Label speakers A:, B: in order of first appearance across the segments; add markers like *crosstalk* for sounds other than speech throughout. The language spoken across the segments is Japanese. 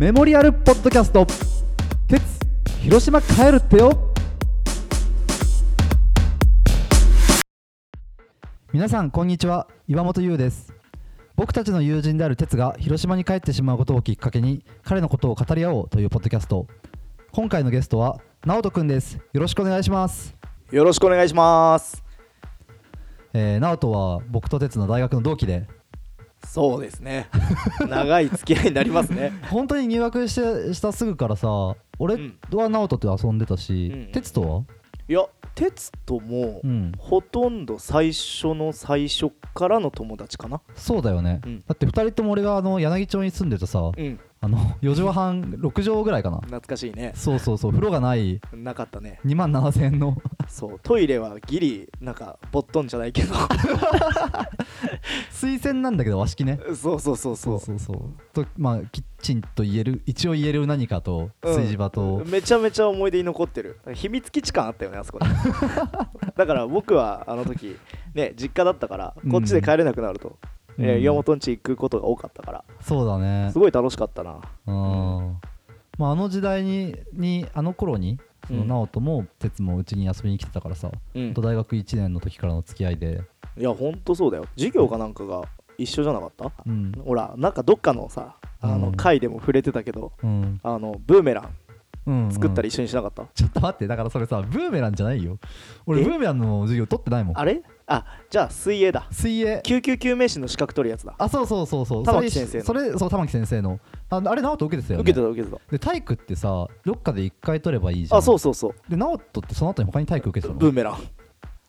A: メモリアルポッドキャスト。鉄広島帰るってよ。皆さんこんにちは。岩本優です。僕たちの友人である鉄が広島に帰ってしまうことをきっかけに彼のことを語り合おうというポッドキャスト。今回のゲストは直人くんです。よろしくお願いします。
B: よろしくお願いします。
A: えー、直人は僕と鉄の大学の同期で
B: そうですね。長い付き合いになりますね。*laughs*
A: 本当に入学してしたすぐからさ俺は直人と遊んでたし、
B: うん
A: 鉄とは？い
B: や哲とも、
A: うん。
B: ほとんど最初の最初からの友達かな。
A: そうだよね、
B: うん。
A: だって2人とも俺があの柳町に住んでてさ
B: うん。
A: あの4畳半6畳ぐらいかな。
B: 懐かしいね。
A: そうそうそう風呂がない。
B: なかったね。
A: 2万7000円の
B: そうトイレはギリなんかボットンじゃないけど。
A: 水洗なんだけど和式ね。
B: そうそうそう
A: そ
B: そうう
A: そうそう。とまあキッチンと言える一応言える何かと
B: うん。
A: 炊事場と、
B: めちゃめちゃ思い出に残ってる。秘密基地感あったよねあそこで *laughs* だから僕はあの時ね実家だったからこっちで帰れなくなると、
A: うん。
B: えー岩本ん家行くことが多かったから。
A: そうだね。
B: すごい楽しかったな。
A: うんまああの時代ににあの頃にその
B: うん
A: 直人も哲もうちに遊びに来てたからさ、
B: うん。
A: と大学1年の時からの付き合いで、
B: いやほんとそうだよ。授業かなんかが一緒じゃなかった？
A: うん。
B: ほらなんかどっかのさあ
A: うん。
B: の回でも触れてたけど、
A: うん。
B: あのブーメラン
A: うん、り
B: 作ったり一緒にしなかった、
A: ちょっと待ってだからそれさブーメランじゃないよ。俺
B: え？
A: ブーメランの授業取ってないもん。
B: あれ？あじゃあ水泳だ。
A: 水泳。
B: 救急救命士の資格取るやつだ。
A: あそうそうそうそう。
B: 玉木先生の。
A: それそう玉木先生の。ああれ直人受けてたよね。
B: 受けてた受けてた。
A: で体育ってさどっかで1回取ればいいじゃん。
B: あそうそうそう。
A: で直人ってその後に他に体育受けてたの？
B: ブーメラン。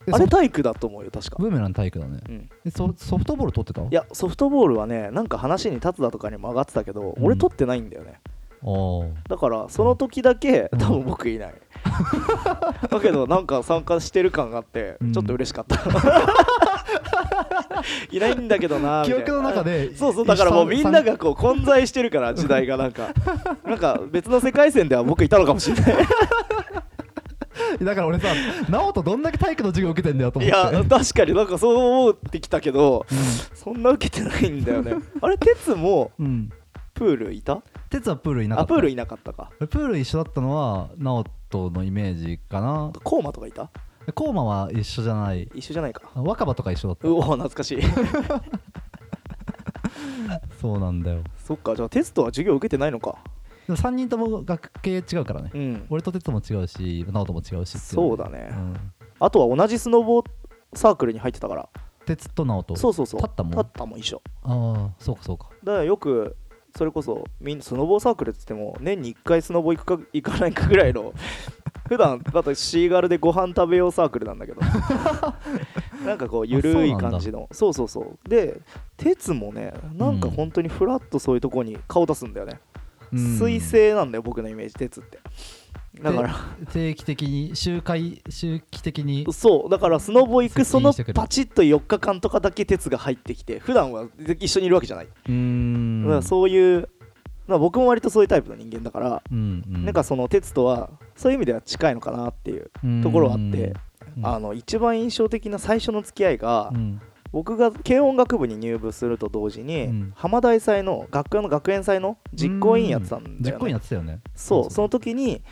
A: え
B: あれ
A: ソ
B: 体育だと思うよ確か。
A: ブーメラン体育だね。
B: うん。
A: でソソフトボール取ってた？
B: いやソフトボールはねなんか話に立つだとかにも上がってたけど、
A: うん。
B: 俺取ってないんだよね。だからその時だけ
A: うん。
B: 多分僕いない、だけどなんか参加してる感があって
A: うん。
B: ちょっと嬉しかった、*laughs* いないんだけどな
A: 記憶の中で
B: そうそうだからもうみんながこう混在してるから時代がなんか。なんか別の世界線では僕いたのかもしれない。*laughs*
A: だから俺さ直人どんだけ体育の授業受けてんだよと思って。
B: いや確かになんかそう思ってきたけど
A: う
B: そんな受けてないんだよね。*laughs* あれ哲もプールいた？
A: 哲はプールいなかった。
B: あプールいなかったか。
A: プール一緒だったのは直人のイメージかな。
B: コーマとかいた？
A: コーマは一緒じゃない。
B: 一緒じゃないか。
A: 若葉とか一緒だった。
B: うお懐かしい。*laughs*
A: そうなんだよ。
B: そっかじゃあテストは授業受けてないのか。
A: でも3人とも学系違うからね。
B: うん。
A: 俺と哲も違うし直人も違うし
B: そうだね。
A: うん。
B: あとは同じスノボサークルに入ってたから。
A: 哲と直人
B: そうそうそう。
A: 立ったもん。
B: 立ったも一緒。
A: ああそうかそうか。
B: だからよくそれこそみんなスノボサークルっつっても年に1回スノボ行くか行かないかぐらいの *laughs* 普段だとシーガルでご飯食べようサークルなんだけど。*laughs* なんかこうゆるい感じの。そうそうそうで鉄もねなんか本当にフラッとそういうとこに顔出すんだよね、
A: うん。
B: 水星なんだよ僕のイメージ鉄ってだから。
A: 定期的に周回周期的に
B: そうだからスノボ行くそのパチッと4日間とかだけ鉄が入ってきて普段は一緒にいるわけじゃない、
A: うーん。
B: だからそういう、まあ、僕も割とそういうタイプの人間だから、
A: うんうん。
B: なんかその鉄とはそういう意味では近いのかなっていうところはあって、
A: うん。
B: あの一番印象的な最初の付き合いが、
A: うん。
B: 僕が軽音楽部に入部すると同時に、
A: うん。
B: 浜大祭の学園の学園祭の実行委員やってたんだよ、ね。
A: 実行委員やってたよね。
B: そう。その時に、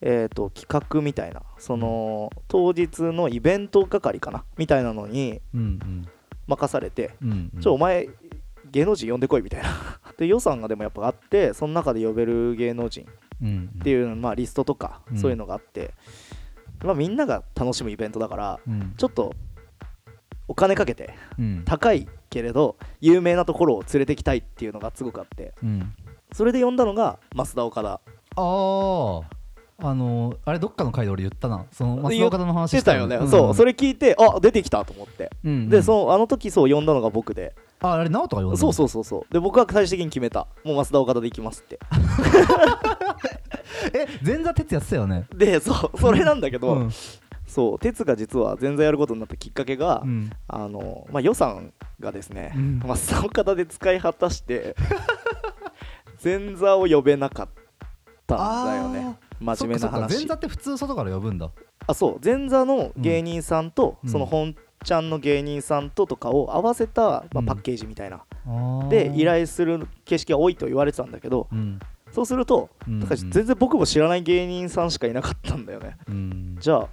B: えー、と企画みたいなその当日のイベント係かなみたいなのに
A: うん
B: 任されて、
A: うんうん。うん
B: ちょお前芸能人呼んでこいみたいな。*laughs* で予算がでもやっぱあってその中で呼べる芸能人
A: うん
B: っていう、まあ、リストとか
A: うん。
B: そういうのがあって、まあ、みんなが楽しむイベントだから
A: うん。
B: ちょっとお金かけて
A: うん。
B: 高いけれど有名なところを連れてきたいっていうのがすごくあって
A: うん。
B: それで呼んだのが増田岡田。
A: あああのあれどっかの回で俺言ったな。その松岡田の話
B: してたよね、
A: ん
B: そう。それ聞いてあ出てきたと思って、
A: うん。うん
B: でそのあの時そう呼んだのが僕で、
A: ああれ直人が呼んだの？
B: そうそうそうそう。で僕は最終的に決めた。もう増田岡田で行きますって。*laughs*
A: え前座哲也やってたよね？
B: でそうそれなんだけど、
A: うん。
B: そう哲が実は全然やることになったきっかけが、
A: うん。
B: あのまあ、予算がですね、
A: うん。
B: 増田岡田で使い果たして *laughs* 前座を呼べなかったんだよね真面目な
A: そっかそっか。前
B: 話
A: 座って普通外から呼ぶんだ。
B: あそう。前座の芸人さんと、
A: うん。
B: その本ちゃんの芸人さんととかを合わせた、まあ
A: うん。
B: パッケージみたいな、で依頼する形式が多いと言われてたんだけど
A: うん。
B: そそうすると
A: うん
B: だから全然僕も知らない芸人さんしかいなかったんだよね。
A: うん。
B: じゃあ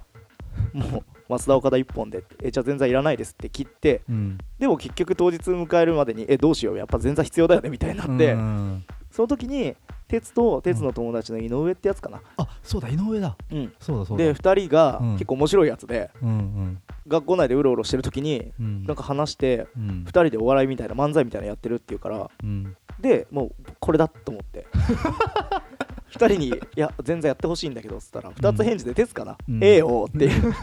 B: もう松田岡田一本でえじゃあ全然いらないですって切って
A: うん。
B: でも結局当日迎えるまでにえどうしよう。やっぱ全然必要だよねみたいになって、
A: うん。
B: その時に鉄と鉄の友達の井上ってやつかな、
A: あそうだ井上だ。
B: うん、
A: そうだそうだ。
B: で2人が
A: うん。
B: 結構面白いやつで、
A: うんうん。
B: 学校内でうろうろしてる時に
A: うん。
B: なんか話して
A: うん。
B: 2人でお笑いみたいな漫才みたいなのやってるっていうから
A: うん。
B: でもうこれだと思って。*laughs* 2人に「いや全然やってほしいんだけど」っつったら2つ返事で「鉄かな、
A: うん。
B: ええよ」っていう。*laughs*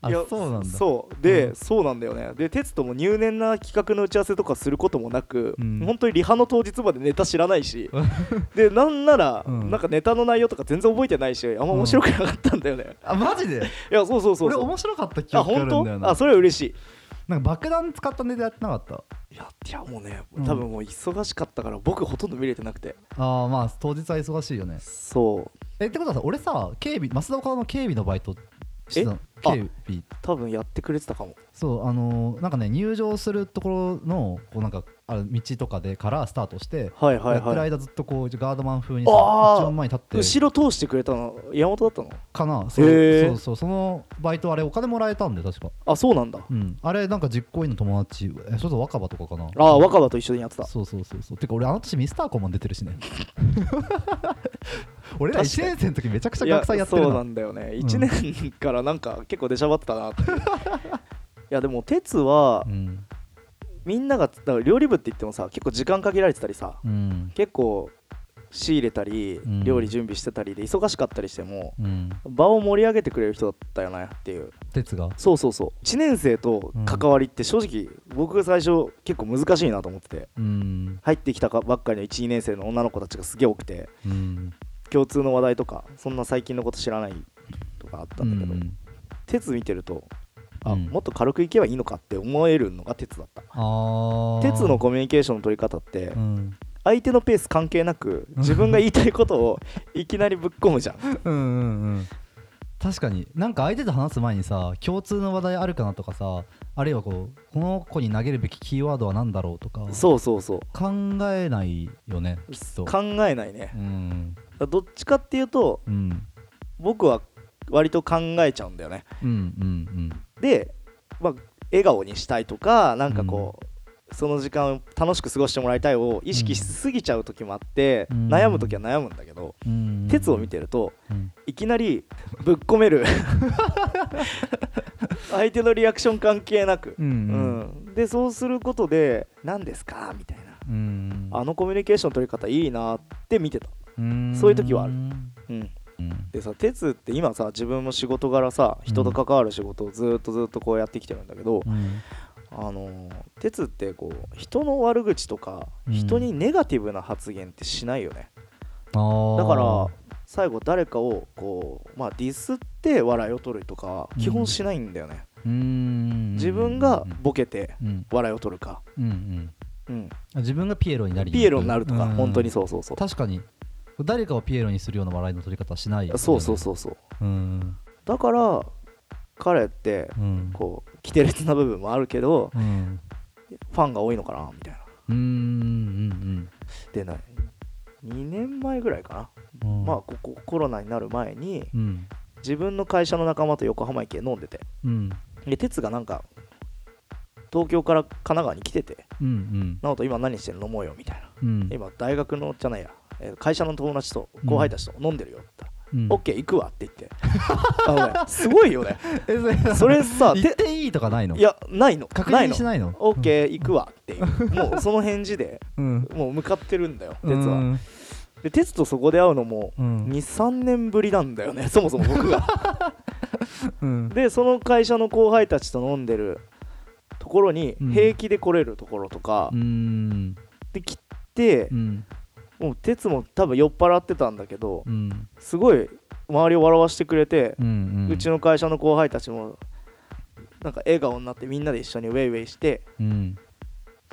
A: あ
B: いや
A: そうなんだ。
B: そうで、
A: うん。
B: そうなんだよね。で鉄とも入念な企画の打ち合わせとかすることもなく、
A: うん。
B: 本当にリハの当日までネタ知らないし *laughs* でなんなら、
A: うん。
B: なんかネタの内容とか全然覚えてないしあんま面白くなかったんだよね、*laughs*
A: あマジで？
B: いやそうそうそう
A: 俺
B: そう。
A: 面白かった記
B: あ
A: 憶ある
B: 本
A: んだよな。
B: 当？あそれは嬉しい。
A: なんか爆弾使ったネタやってなかった？
B: いやいやもうね
A: うん。
B: 多分もう忙しかったから僕ほとんど見れてなくて。
A: ああまあ当日は忙しいよね。
B: そう。
A: えってことはさ俺さ警備増田岡田の警備のバイトしてたの？
B: あ
A: 警備
B: 多分やってくれてたかも。
A: そうあのーなんかね入場するところのこうなんかある道とかでからスタートして、
B: はいはい
A: やってる
B: はい
A: 間ずっとこうガードマン風にさ一番前に立って。
B: 後ろ通してくれたの山本だったの？
A: かな。そうそうそうそのバイトあれお金もらえたんで確か。
B: あそうなんだ。
A: うん。あれなんか実行委員の友達えそれと若葉とかかな？
B: ああ若葉と一緒にやってた。
A: そうそうそうそう。てか俺あの年ミスターコンも出てるしね。*laughs* 俺ら1
B: 確かに。
A: 年生の時めちゃくちゃ学祭やってる
B: そうな
A: なん
B: だよね。
A: ん
B: 1年からなんか結構出しゃばってたなってい *laughs* やでも鉄は
A: うん。
B: みんながだから料理部って言ってもさ結構時間限られてたりさ
A: うん。
B: 結構仕入れたり
A: うん。
B: 料理準備してたりで忙しかったりしても
A: うん。
B: 場を盛り上げてくれる人だったよねっていう。
A: 哲が？
B: そうそうそう。1年生と関わりって正直僕が最初結構難しいなと思ってて。
A: うん。
B: 入ってきたかばっかりの12年生の女の子たちがすげえ多くて
A: うん。
B: 共通の話題とかそんな最近のこと知らないとかあったんだけど、
A: うん
B: 鉄見てるとあ、
A: うん。
B: もっと軽くいけばいいのかって思えるのが鉄だった。鉄のコミュニケーションの取り方って
A: うん。
B: 相手のペース関係なく自分が言いたいことをいきなりぶっ込むじゃん。*laughs*
A: うんうんうん。確かに。なんか相手と話す前にさ共通の話題あるかなとかさあるいはこうこの子に投げるべきキーワードは何だろうとか
B: そうそうそう。
A: 考えないよねきっと。
B: 考えないね。
A: うん。
B: どっちかっていうと
A: うん。
B: 僕は割と考えちゃうんだよね。
A: うんうん
B: で、まあ、笑顔にしたいとかなんかこう、その時間を楽しく過ごしてもらいたいを意識しすぎちゃう時もあって、
A: うん。
B: 悩む時は悩むんだけど、
A: うん。うん
B: 鉄を見てると
A: うん。
B: いきなりぶっ込める。*laughs* 相手のリアクション関係なく、
A: うん
B: うん。でそうすることで何ですか？みたいな。
A: うん。
B: あのコミュニケーション取り方いいなって見てた、
A: うん。
B: そういう時はある。
A: うん
B: うん、
A: うん
B: でさ鉄って今さ自分も仕事柄さ人と関わる仕事をずーっとずっとこうやってきてるんだけど、
A: うん。
B: あのー鉄ってこう人の悪口とか、
A: うん。
B: 人にネガティブな発言ってしないよね。
A: あー。
B: だから最後誰かをこうまあディスって笑いを取るとか基本しないんだよね、
A: うん。
B: 自分がボケて
A: うん。
B: 笑いを取るか、
A: うんうん。
B: うん、
A: 自分がピエロになり
B: ピエロになるとか、
A: うん。
B: 本当にそうそうそう。
A: 確かに誰かをピエロにするような笑いの取り方はしないよね。
B: そうそうそうそう。
A: うん
B: だから彼って
A: うん。
B: こう奇烈な部分もあるけど
A: うん。
B: ファンが多いのかなみたいな。
A: うんうん
B: でな2年前ぐらいかな、
A: うん。
B: まあここコロナになる前に
A: うん。
B: 自分の会社の仲間と横浜駅で飲んでて。
A: うん。
B: で鉄がなんか東京から神奈川に来てて。
A: うんうん。
B: 直人今何してんの？飲もうよみたいな
A: うん。
B: 今大学のじゃないや。えー会社の友達と後輩たちと飲んでるよって
A: うん。
B: オッケー行くわって言って。あすごいよね。
A: えそれ
B: さ
A: 言っていいとかないの？
B: いやないの。
A: 確
B: ないの。
A: 認しないの？
B: オッケー行くわっていう。もうその返事で
A: うん。
B: もう向かってるんだよ鉄は。
A: うん
B: で鉄とそこで会うのも
A: うん。
B: 23年ぶりなんだよね *laughs* そもそも僕が。
A: うん。
B: でその会社の後輩たちと飲んでるところに
A: うん。
B: 平気で来れるところとか、
A: うん。
B: で来て
A: う、ん。
B: もう鉄も多分酔っ払ってたんだけど、
A: うん。
B: すごい周りを笑わしてくれて、
A: う
B: うん。ちの会社の後輩たちもなんか笑顔になってみんなで一緒にウェイウェイして
A: うん。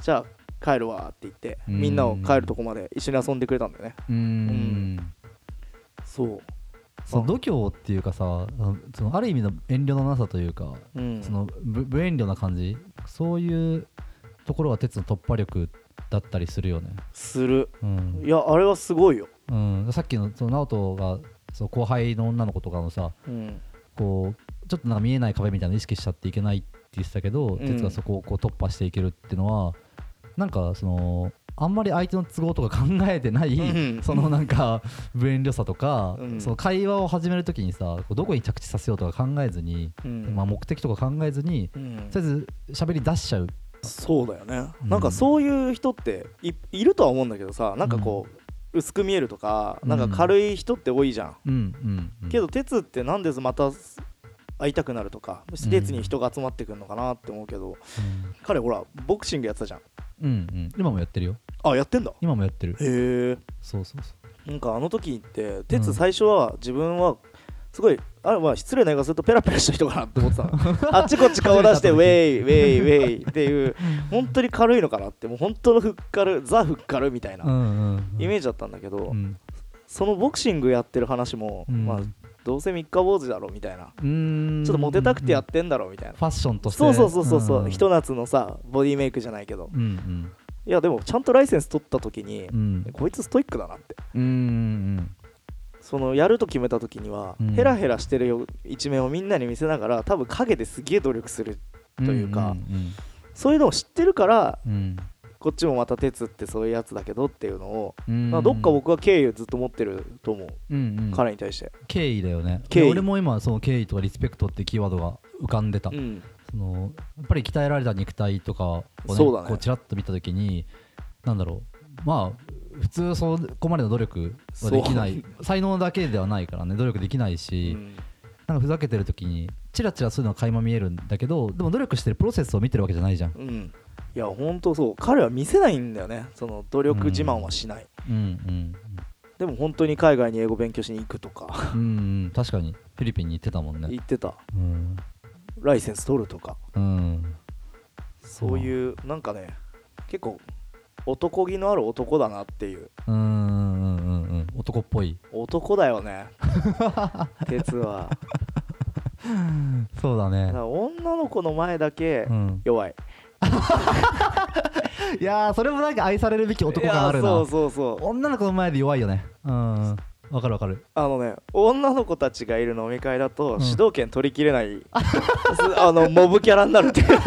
B: じゃあ帰るわって言って、
A: うん。
B: みんなを帰るとこまで一緒に遊んでくれたんだよね。
A: うん。
B: そう。
A: その度胸っていうかさそのある意味の遠慮のなさというか
B: うん。
A: その無無遠慮な感じ？そういうところが鉄の突破力だったりするよね。
B: する。
A: うん。
B: いやあれはすごいよ、
A: うん、さっきのその直人がそう後輩の女の子とかのさ
B: うん、
A: こうちょっとなんか見えない壁みたいなの意識しちゃっていけないって言ってたけど、
B: ん。
A: 哲がそこをこう突破していけるっていうのはなんかそのあんまり相手の都合とか考えてない、
B: うん。
A: そのなんか無遠慮さとか、
B: うん。
A: その会話を始めるときにさどこに着地させようとか考えずに、
B: うん。
A: まあ、目的とか考えずに
B: うん。
A: とりあえず喋り出しちゃう
B: そうだよね、
A: うん。
B: なんかそういう人っていいるとは思うんだけどさなんかこう、薄く見えるとかなんか軽い人って多いじゃん、
A: うんうんうん。
B: けど鉄ってなんでまた会いたくなるとか鉄に人が集まってくるのかなって思うけど、彼ほらボクシングやってたじゃん。
A: うんうん。今もやってるよ。
B: あやってんだ。
A: 今もやってる。
B: へえ。
A: そうそうそう。
B: なんかあの時って
A: うん
B: 鉄最初は自分はすごいあれまあ失礼な言い方するとペラペラした人かなって思ってた。の *laughs* あっちこっち顔出して *laughs* ウェイウェイウェイっていう本当に軽いのかなってもう本当のフッカルザ・フッカルみたいなイメージだったんだけど、
A: うん。
B: そのボクシングやってる話も、
A: うん。
B: まあどうせ三日坊主だろみたいな、ちょっとモテたくてやってんだろみたいな、
A: ファッションとして。
B: そうそうそうそうそう、
A: ん。
B: ひと夏のさボディメイクじゃないけど。
A: うんうん。
B: いやでもちゃんとライセンス取った時に、
A: うん。
B: こいつストイックだなって。
A: うんうん
B: そのやると決めた時には、
A: うん。
B: ヘラヘラしてるよ一面をみんなに見せながら多分陰ですげえ努力する
A: うん
B: というか
A: ん
B: そういうのを知ってるから
A: うん。
B: こっちもまた鉄ってそういうやつだけどっていうのを、どっか僕は敬意をずっと持ってると思う、
A: うんうん。
B: 彼に対して、
A: 敬意だよね。
B: 敬意。
A: 俺も今その敬意とかリスペクトってキーワードが浮かんでた。
B: うん、
A: そのやっぱり鍛えられた肉体とかをね
B: ね。
A: こうちらっと見た時になんだろう。まあ普通そこまでの努力はできない。才能だけではないからね努力できないし、
B: うん。
A: なんかふざけてる時にチラチラそういうのは垣間見えるんだけどでも努力してるプロセスを見てるわけじゃないじゃん。
B: うん、いやほんとそう。彼は見せないんだよね。その努力自慢はしない、
A: うん。うん
B: でも本当に海外に英語勉強しに行くとか。
A: うんうん。確かに。フィリピンに行ってたもんね。
B: 言ってた。
A: うん。
B: ライセンス取るとか。
A: うん。
B: そういうなんかね結構男気のある男だなっていう。
A: うんうんうんうん男っぽい。
B: 男だよね。*laughs* 鉄は。
A: そうだね。
B: 女の子の前だけ
A: うん。
B: 弱い。*laughs*
A: いやーそれもなんか愛されるべき男感あるな。
B: そうそうそう。
A: 女の子の前で弱いよね。うんわかるわかる。
B: あのね女の子たちがいる飲み会だと
A: うん。
B: 主導権取りきれない、*laughs* あのモブキャラになるっていう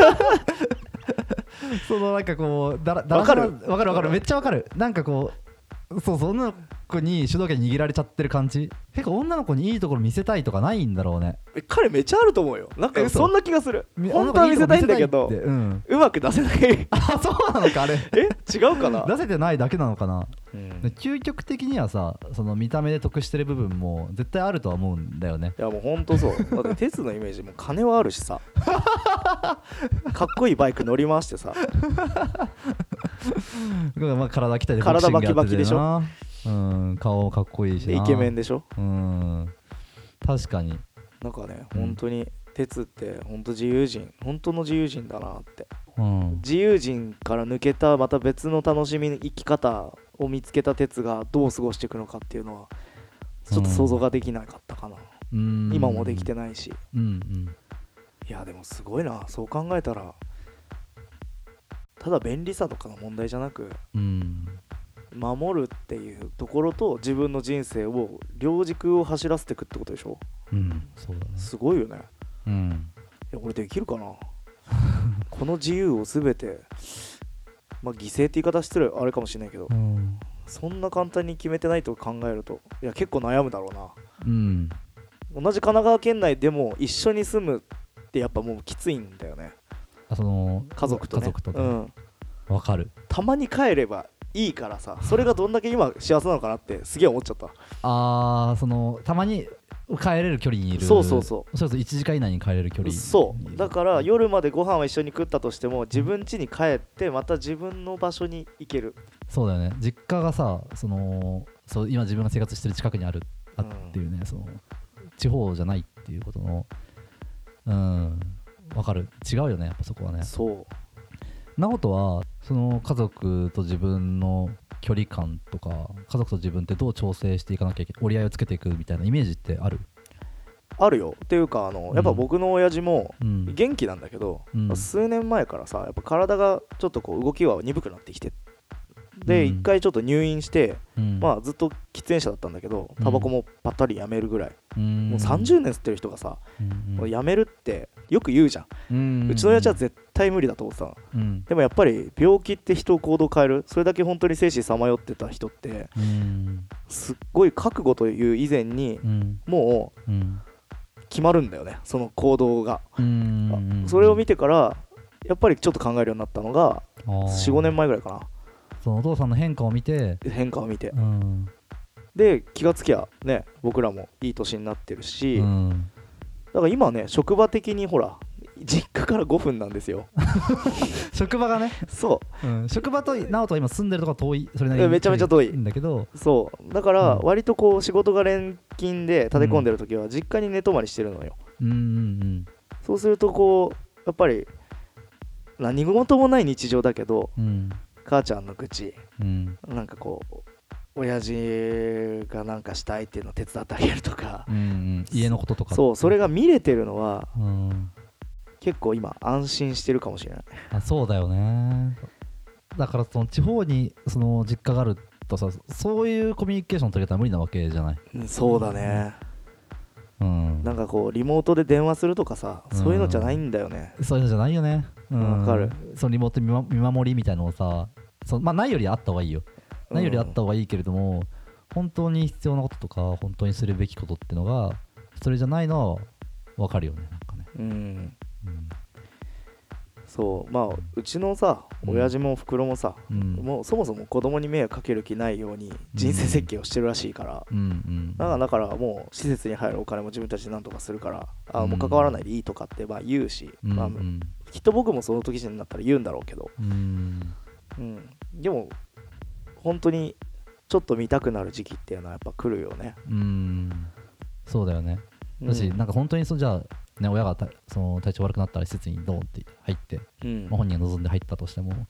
A: そのなんかこうだらだら
B: わかる。
A: わかるわかる。めっちゃわかる。なんかこうそうそう女の子に主導権握られちゃってる感じ？結構女の子にいいところ見せたいとかないんだろうね。
B: え彼めっちゃあると思うよ。なんかそんな気がする。
A: み
B: 本当は見せたいんだけど
A: うん。
B: うまく出せない *laughs*
A: あそうなのかあれ
B: え違うかな、
A: 出せてないだけなのかな？
B: うん。
A: 究極的にはさその見た目で得してる部分も絶対あるとは思うんだよね。
B: いやもうほんとそう。だって鉄のイメージもう金はあるしさ。*laughs* かっこいいバイク乗り回してさ。*laughs*
A: まあ体鍛えて
B: 体
A: ボクシングやってて
B: バキバキでしょ。
A: なうん顔もかっこいいし
B: イケメンでしょ？
A: うん。確かに。
B: なんかね
A: うん
B: 本当に鉄って本当自由人。本当の自由人だなって。
A: うん。
B: 自由人から抜けたまた別の楽しみ生き方を見つけた鉄がどう過ごしていくのかっていうのはちょっと想像ができなかったかな、
A: うん。
B: 今もできてないし。
A: うんうん。
B: いやでもすごいな。そう考えたらただ便利さとかの問題じゃなく
A: うん
B: 守るっていうところと自分の人生を両軸を走らせていくってことでしょ？
A: うんそうだね。
B: すごいよね。
A: うん。
B: いや俺できるかな？*laughs* この自由を全てまあ犠牲って言い方してるあれかもしれないけど
A: うん。
B: そんな簡単に決めてないと考えるといや結構悩むだろうな。
A: うん。
B: 同じ神奈川県内でも一緒に住むってやっぱもうきついんだよね。
A: あその
B: 家族とね。
A: 家族とね。
B: うん、
A: わかる。
B: たまに帰ればいいからさそれがどんだけ今幸せなのかなってすげえ思っちゃった。
A: あーそのたまに帰れる距離にいる。
B: そうそうそう。
A: そうそう1時間以内に帰れる距離
B: そう。だから夜までご飯を一緒に食ったとしても自分家に帰ってまた自分の場所に行ける。
A: そうだよね。実家がさそのそう今自分が生活してる近くにあるあっていうね、その地方じゃないっていうことのうんわかる。違うよねやっぱそこはね。
B: そう
A: 直人はその家族と自分の距離感とか家族と自分ってどう調整していかなきゃいけない折り合いをつけていくみたいなイメージってある？
B: あるよ。っていうかあのやっぱ僕の親父も
A: うん
B: 元気なんだけど、
A: うん。
B: 数年前からさやっぱ体がちょっとこう動きは鈍くなってきてで
A: うん。
B: 一回ちょっと入院して、
A: うん。
B: まあずっと喫煙者だったんだけどタバコもぱったりやめるぐらい、
A: うん。
B: もう30年吸ってる人がさ、やめるってよく言うじゃん、
A: う
B: ちの親父は絶対無理だと思ってたの。
A: うん。
B: でもやっぱり病気って人を行動変える。それだけ本当に精神さまよってた人って
A: うん。
B: すっごい覚悟という以前に
A: うん。
B: もう
A: うん。
B: 決まるんだよね。その行動が、
A: うん。
B: それを見てからやっぱりちょっと考えるようになったのが45年
A: 前
B: 前ぐらいか
A: そのお父さんの変化を見て。
B: な変化を見て。
A: うん。
B: で気がつきゃね僕らもいい年になってるし、だ
A: うん
B: から今ね職場的にほら実家から5分なんですよ。*laughs*
A: 職場がね？
B: そ
A: う。ん職場と直人は今住んでるとこは遠いそれなりに
B: えめちゃめちゃ遠い。
A: んだけど。
B: うそう。だから
A: うん。
B: 割とこう仕事が連勤で立て込んでる時は実家に寝泊まりしてるのよ。
A: うんうん
B: そうするとこうやっぱり何事もない日常だけど
A: うんうん。
B: 母ちゃんの愚痴
A: うん。
B: なんかこう親父がなんかしたいっていうのを手伝ってあげるとか。
A: うんうん。家のこととか。
B: そうそれが見れてるのは
A: うん。
B: 結構今安心してるかもしれない。
A: あそうだよね。だからその地方にその実家があるとさそういうコミュニケーション取り方は無理なわけじゃない？
B: うんそうだね。
A: うん。
B: なんかこうリモートで電話するとかさそういうのじゃないんだよね。
A: そういうのじゃないよね。うん。
B: わかる。
A: そのリモート見,、守りみたいなのをさそまあないよりあった方がいいよないよりあった方がいいけれども、本当に必要なこととか本当にするべきことってのがそれじゃないのは分かるよねなんかね、
B: うん。
A: うん。
B: そう。まあうちのさ
A: うん。
B: 親父も袋もさ、
A: うん。
B: もうそもそも子供に迷惑かける気ないように人生設計をしてるらしいから、
A: うんうん。
B: だからだからもう施設に入るお金も自分たちで何とかするからあ
A: うん。
B: もう関わらないでいいとかってまあ言うし、まあきっと僕もその時になったら言うんだろうけど、
A: うん。
B: うん、でも本当にちょっと見たくなる時期っていうのはやっぱ来るよね。
A: うん。そうだよね。
B: うん。
A: だし、なんか本当にそうじゃあ、ね、親がたその体調悪くなったら施設にドーンって入って、
B: うん。
A: まあ、本人が望んで入ったとしても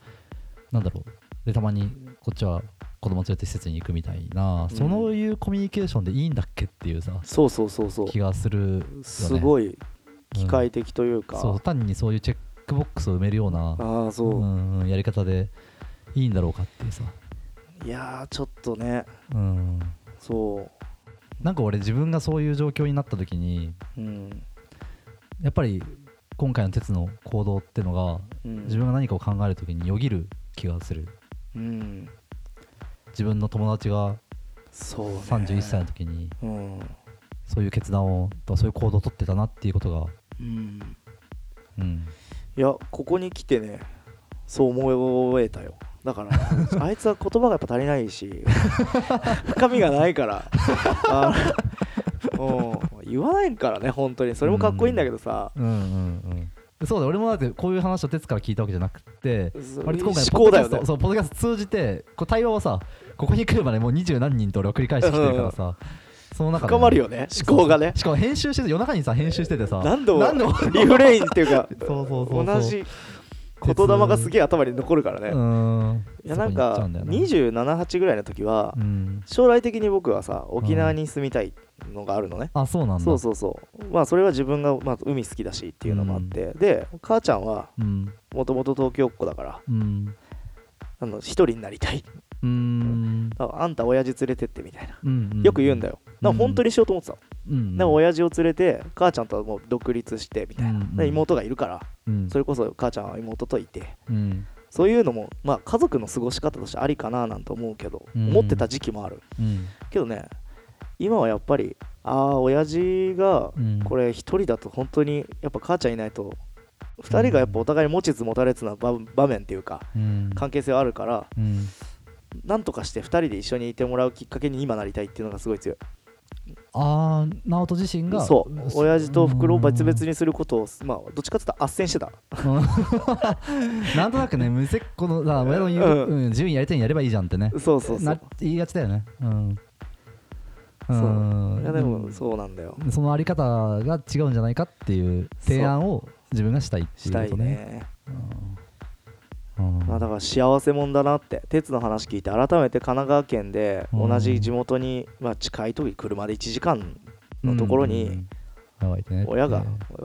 A: なんだろう。でたまにこっちは子供連れて施設に行くみたいな、
B: うん。
A: そういうコミュニケーションでいいんだっけっていうさ
B: そうそうそうそう。
A: 気がするよね。
B: すごい機械的というか、
A: そう単にそういうチェックボックスを埋めるような
B: ああそう、
A: うんうんやり方でいいんだろうかっていうさ、
B: いやーちょっとね。
A: うん、
B: そ
A: なんか俺自分がそういう状況になった時に
B: ううん。
A: やっぱり今回の鉄の行動ってのが
B: うん。
A: 自分が何かを考える時によぎる気がする。
B: うん。
A: 自分の友達が
B: そう、ね、
A: 31歳の時に
B: うん、
A: そういう決断をそういう行動を取ってたなっていうことが、
B: うん、
A: うん、
B: いやここに来てねそう思えたよ。だからあいつは言葉がやっぱ足りないし *laughs* 深みがないから。言わないからね本当に。それもかっこいいんだけどさ、
A: うんうんうんそうだ俺もだってこういう話を鉄から聞いたわけじゃなくて
B: そう
A: 割と今回
B: 思考だよね。
A: ポッドキャストそうポッドキャスト通じてこう対話をさここに来るまでもう二十何人と俺は繰り返してきてるからさ、その中で。
B: 深まるよね思考がね。
A: しかも編集してて夜中にさ編集しててさ
B: 何度も
A: 何度も
B: リフレインっていうか *laughs*
A: そうそうそうそう。
B: 同じ言霊がすげえ頭に残るからね、いやなんか
A: うんだよな。
B: 278ぐらいの時は
A: うん。
B: 将来的に僕はさ沖縄に住みたいのがあるのね、
A: あそうなんだ。
B: そうそうそう。まあそれは自分がまあ海好きだしっていうのもあって、で母ちゃんは
A: うん。
B: もともと東京っ子だから
A: うん。
B: あの一人になりたいう
A: ーん
B: ああんた親父連れてってみたいな。
A: うん
B: よく言うんだよ。だから本当にしようと思ってたの、
A: うん
B: でも親父を連れて母ちゃんとはもう独立してみたいな、
A: うん
B: で妹がいるから
A: うん。
B: それこそ母ちゃんは妹といて。
A: うん。
B: そういうのもまあ家族の過ごし方としてありかななんて思うけど、
A: うん。
B: 思ってた時期もある。
A: うん。
B: けどね今はやっぱりああ親父が
A: うん。
B: これ一人だと本当にやっぱ母ちゃんいないと二人がやっぱお互いに持ちつ持たれつな場場面っていうか
A: うん。
B: 関係性はあるから
A: うん
B: なんとかして二人で一緒にいてもらうきっかけに今なりたいっていうのがすごい強い。
A: ああ直人自身が
B: そう。親父と袋を別々
A: に
B: にすることをまあどっちかっていうと斡旋してた。*laughs*
A: なんとなくね無せっこのさ親の言う、
B: うん
A: うん、自由にやりたいにやればいいじゃんってね。
B: そうそうそ
A: な
B: う
A: 言いがちだよね。うん。
B: そう。
A: うん。
B: いやでもそうなんだよ。
A: そのあり方が違うんじゃないかっていう提案を自分がしたいって
B: したい
A: いうことね。
B: ね。
A: うん
B: まあだから幸せ者だなって鉄の話聞いて改めて神奈川県で
A: うん。
B: 同じ地元にまあ近い時車で1時間のところに親が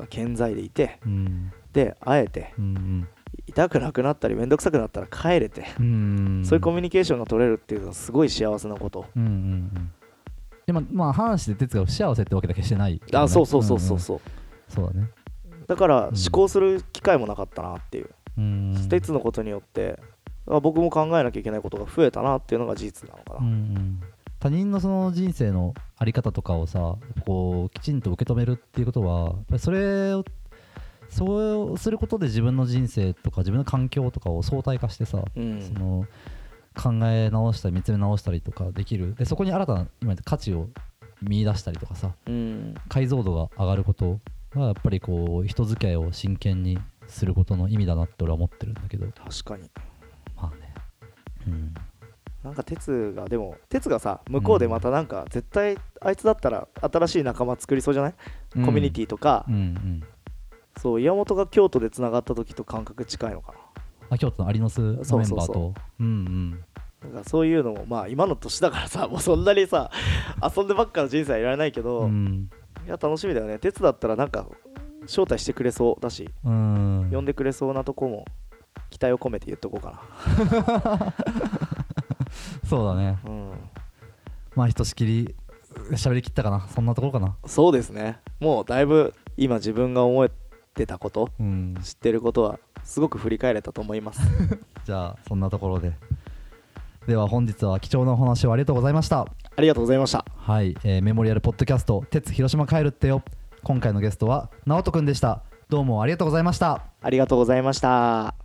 B: 健在でいて
A: うん。
B: で会えて
A: うん
B: 痛くなくなったり面倒くさくなったら帰れて、
A: うん
B: そういうコミュニケーションが取れるっていうのはすごい幸せなこと、
A: うんうんうん。でもまあ話して哲が不幸せってわけだけしてないね、
B: あそうそうそうそ
A: ん
B: うんそう、
A: そうだね。
B: だから
A: ん。
B: 思考する機会もなかったなっていう、
A: うん。
B: 鉄のことによってあ僕も考えなきゃいけないことが増えたなっていうのが事実なのかな、
A: うんうん。他人のその人生のあり方とかをさこうきちんと受け止めるっていうことはそれをそうすることで自分の人生とか自分の環境とかを相対化してさ、
B: うん。
A: その考え直したり見つめ直したりとかできる。でそこに新たな今言った価値を見出したりとかさ
B: うん。
A: 解像度が上がることがやっぱりこう人付き合いを真剣にすることの意味だなって俺は思ってるんだけど。
B: 確かに。
A: まあね。うん。
B: なんか鉄がでも鉄がさ向こうでまたなんか絶対あいつだったら新しい仲間作りそうじゃない、コミュニティとか、
A: うんうん。
B: そう岩本が京都でつながった時と感覚近いのか
A: あ京都のアリノス？のメンバーと？
B: そうそうそ
A: うんうん。
B: なだからそういうのもまあ今の年だからさ *laughs* もうそんなにさ遊んでばっかの人生はいられないけど、
A: うん。
B: いや楽しみだよね。鉄だったらなんか招待してくれそうだし、
A: うん。
B: 呼んでくれそうなとこも期待を込めて言っとこうか *laughs*
A: そうだね。
B: なうん。
A: まあひとしきり喋りきったかな。そんなところかな。
B: そうですね。もうだいぶ今自分が思ってたこと
A: うん。
B: 知ってることはすごく振り返れたと思います。*laughs*
A: じゃあそんなところで。では本日は貴重なお話をありがとうございました。
B: ありがとうございました。
A: はい、えーメモリアルポッドキャスト「鉄広島帰るってよ」今回のゲストは直人くんでした。どうもありがとうございました。
B: ありがとうございました。